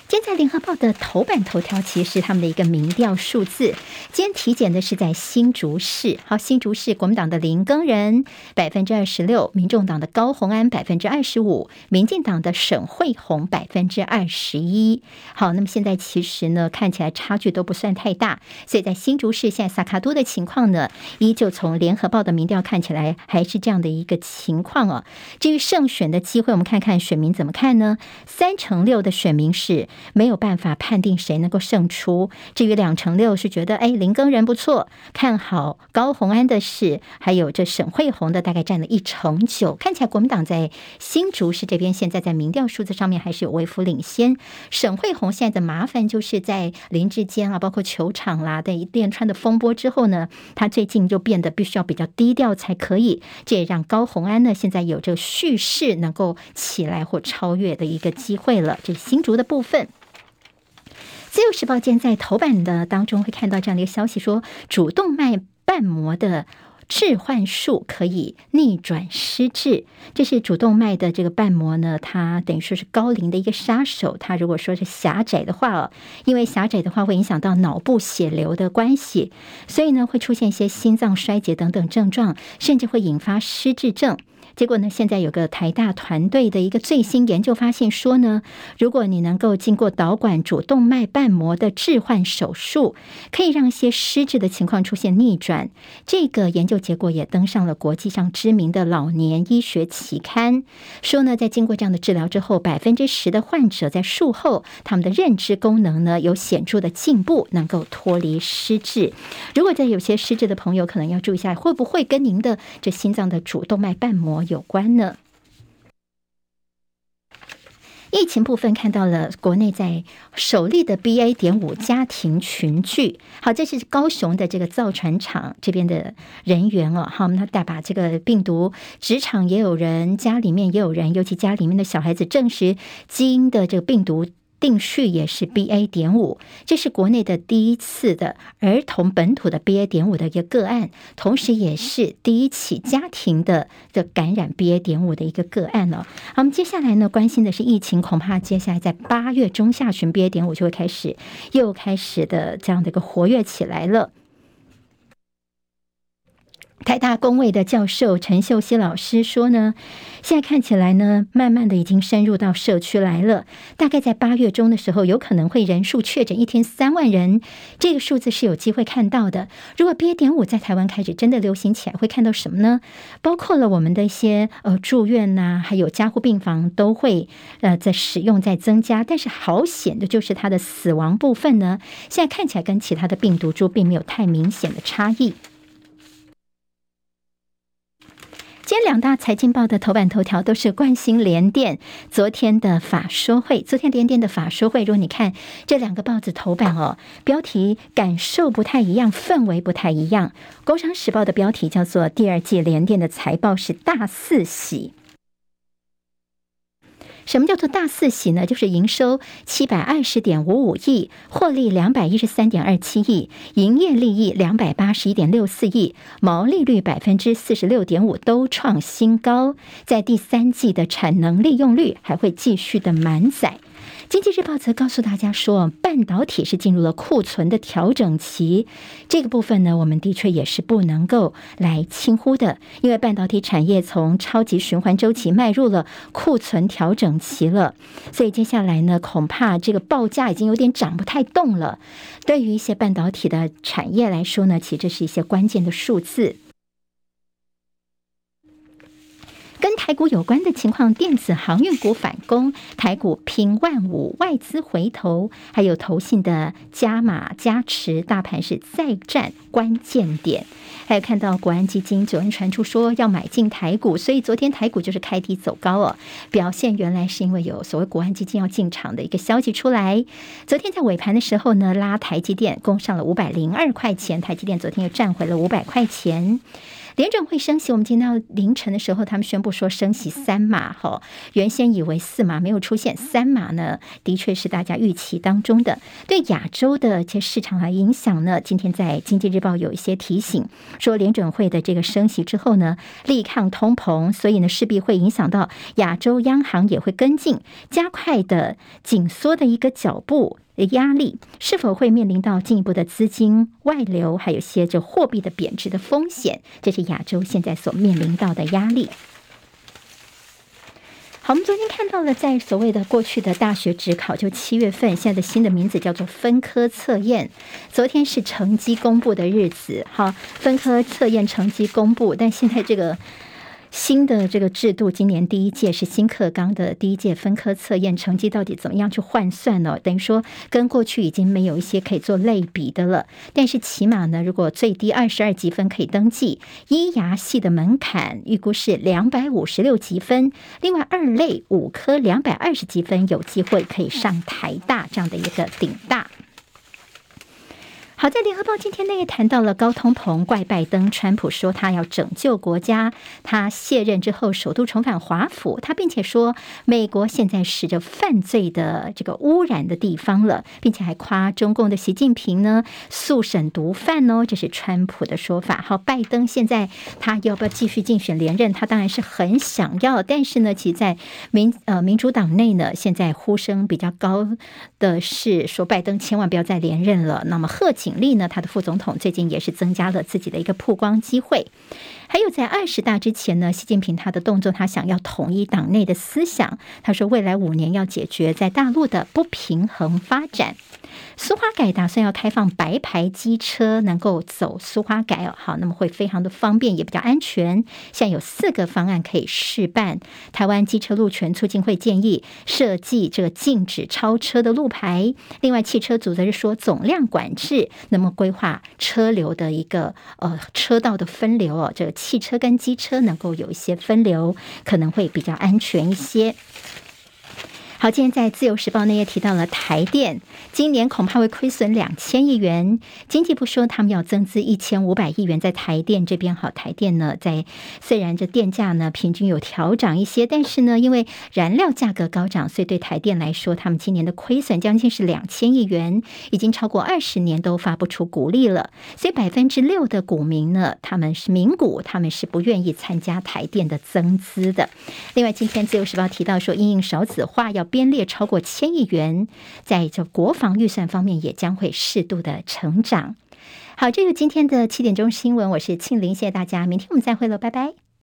今天在联合报的头版头条，其实是他们的一个民调数字。今天体检的是在新竹市，好，新竹市国民党的林耕仁百分之二十六，民众党的高虹安百分之二十五，民进党的沈慧虹百分之二十一。好，那么现在其实呢，看起来差距都不算太大。所以在新竹市现在萨卡多的情况呢，依旧从联合报的民调看起来还是这样的一个情况哦。至于胜选的机会，我们看看选民怎么看呢？三成六的选民是。没有办法判定谁能够胜出。至于两成六是觉得，哎，林耕仁不错，看好高虹安的事，还有这沈慧红的大概占了一成九。看起来国民党在新竹市这边现在在民调数字上面还是有微幅领先。沈慧红现在的麻烦就是在林志坚啊，包括球场啦的一连串的风波之后呢，他最近就变得必须要比较低调才可以。这也让高虹安呢现在有这个蓄势能够起来或超越的一个机会了。这是新竹的部分。自由时报今天在头版的当中会看到这样的一个消息，说主动脉瓣膜的置换术可以逆转失智。这是主动脉的这个瓣膜呢，它等于说是高龄的一个杀手。它如果说是狭窄的话哦，因为狭窄的话会影响到脑部血流的关系，所以呢会出现一些心脏衰竭等等症状，甚至会引发失智症。结果呢，现在有个台大团队的一个最新研究发现说呢，如果你能够经过导管主动脉瓣膜的置换手术，可以让一些失智的情况出现逆转。这个研究结果也登上了国际上知名的老年医学期刊，说呢，在经过这样的治疗之后，百分之十的患者在术后他们的认知功能呢有显著的进步，能够脱离失智。如果在有些失智的朋友，可能要注意一下，会不会跟您的这心脏的主动脉瓣膜有关呢？疫情部分看到了国内在首例的 BA. 点五家庭群聚，好，这是高雄的这个造船厂这边的人员哦，好，他带把这个病毒，职场也有人，家里面也有人，尤其家里面的小孩子证实基因的这个病毒。定序也是 BA. 点五，这是国内的第一次的儿童本土的 BA. 点五的一个个案，同时也是第一起家庭的的感染 BA. 点五的一个个案了。好，我们接下来呢，关心的是疫情，恐怕接下来在八月中下旬 BA. 点五就会开始又开始的这样的一个活跃起来了。台大公卫的教授陈秀熙老师说呢，现在看起来呢，慢慢的已经深入到社区来了。大概在八月中的时候，有可能会人数确诊一天三万人，这个数字是有机会看到的。如果 BA. 点五在台湾开始真的流行起来，会看到什么呢？包括了我们的一些呃住院呐、还有加护病房都会呃在使用在增加。但是好险的就是它的死亡部分呢，现在看起来跟其他的病毒株并没有太明显的差异。今天两大财经报的头版头条都是冠心联电昨天的法说会。昨天联电的法说会，如果你看这两个报纸头版哦，标题感受不太一样，氛围不太一样。《工商时报》的标题叫做“第二季联电的财报是大四喜”。什么叫做大四喜呢？就是营收七百二十点五五亿，获利两百一十三点二七亿，营业利益两百八十一点六四亿，毛利率百分之四十六点五都创新高，在第三季的产能利用率还会继续的满载。经济日报则告诉大家说，半导体是进入了库存的调整期，这个部分呢，我们的确也是不能够来轻忽的，因为半导体产业从超级循环周期迈入了库存调整期了，所以接下来呢，恐怕这个报价已经有点涨不太动了。对于一些半导体的产业来说呢，其实这是一些关键的数字。跟台股有关的情况，电子航运股反攻，台股平万五，外资回头，还有投信的加码加持，大盘是再战关键点。还有看到国安基金昨天传出说要买进台股，所以昨天台股就是开低走高哦。表现原来是因为有所谓国安基金要进场的一个消息出来。昨天在尾盘的时候呢，拉台积电攻上了五百零二块钱，台积电昨天又站回了五百块钱。联准会升息，我们今天到凌晨的时候，他们宣布说升息三码。哈，原先以为四码没有出现，三码呢，的确是大家预期当中的。对亚洲的这些市场来影响呢，今天在经济日报有一些提醒，说联准会的这个升息之后呢，力抗通膨，所以呢势必会影响到亚洲央行也会跟进，加快的紧缩的一个脚步。的压力是否会面临到进一步的资金外流，还有些着货币的贬值的风险，这是亚洲现在所面临到的压力。好，我们昨天看到了，在所谓的过去的大学指考，就七月份，现在的新的名字叫做分科测验。昨天是成绩公布的日子，好，分科测验成绩公布，但现在这个。新的这个制度，今年第一届是新课纲的第一届分科测验成绩到底怎么样去换算呢？等于说跟过去已经没有一些可以做类比的了。但是起码呢，如果最低二十二级分可以登记，医牙系的门槛预估是两百五十六级分，另外二类五科两百二十级分有机会可以上台大这样的一个顶大。好在联合报今天呢也谈到了高通膨怪拜登，川普说他要拯救国家，他卸任之后首度重返华府，他并且说美国现在是着犯罪的这个污染的地方了，并且还夸中共的习近平呢速审毒贩哦，这是川普的说法。好，拜登现在他要不要继续竞选连任？他当然是很想要，但是呢，其在民呃民主党内呢，现在呼声比较高的是说拜登千万不要再连任了。那么贺锦。力呢，他的副总统最近也是增加了自己的一个曝光机会。还有在二十大之前呢，习近平他的动作，他想要统一党内的思想。他说，未来五年要解决在大陆的不平衡发展。苏花改打算要开放白牌机车能够走苏花改哦，好，那么会非常的方便，也比较安全。现在有四个方案可以试办。台湾机车路权促进会建议设计这个禁止超车的路牌，另外汽车组则是说总量管制，那么规划车流的一个呃车道的分流哦，这个汽车跟机车能够有一些分流，可能会比较安全一些。好，今天在《自由时报》那页提到了台电今年恐怕会亏损两千亿元。经济部说他们要增资一千五百亿元，在台电这边，好，台电呢，在虽然这电价呢平均有调涨一些，但是呢，因为燃料价格高涨，所以对台电来说，他们今年的亏损将近是两千亿元，已经超过二十年都发不出股利了。所以百分之六的股民呢，他们是民股，他们是不愿意参加台电的增资的。另外，今天《自由时报》提到说，因应少子化要编列超过千亿元，在这国防预算方面也将会适度的成长。好，这是今天的七点钟新闻，我是庆玲，谢谢大家，明天我们再会了，拜拜。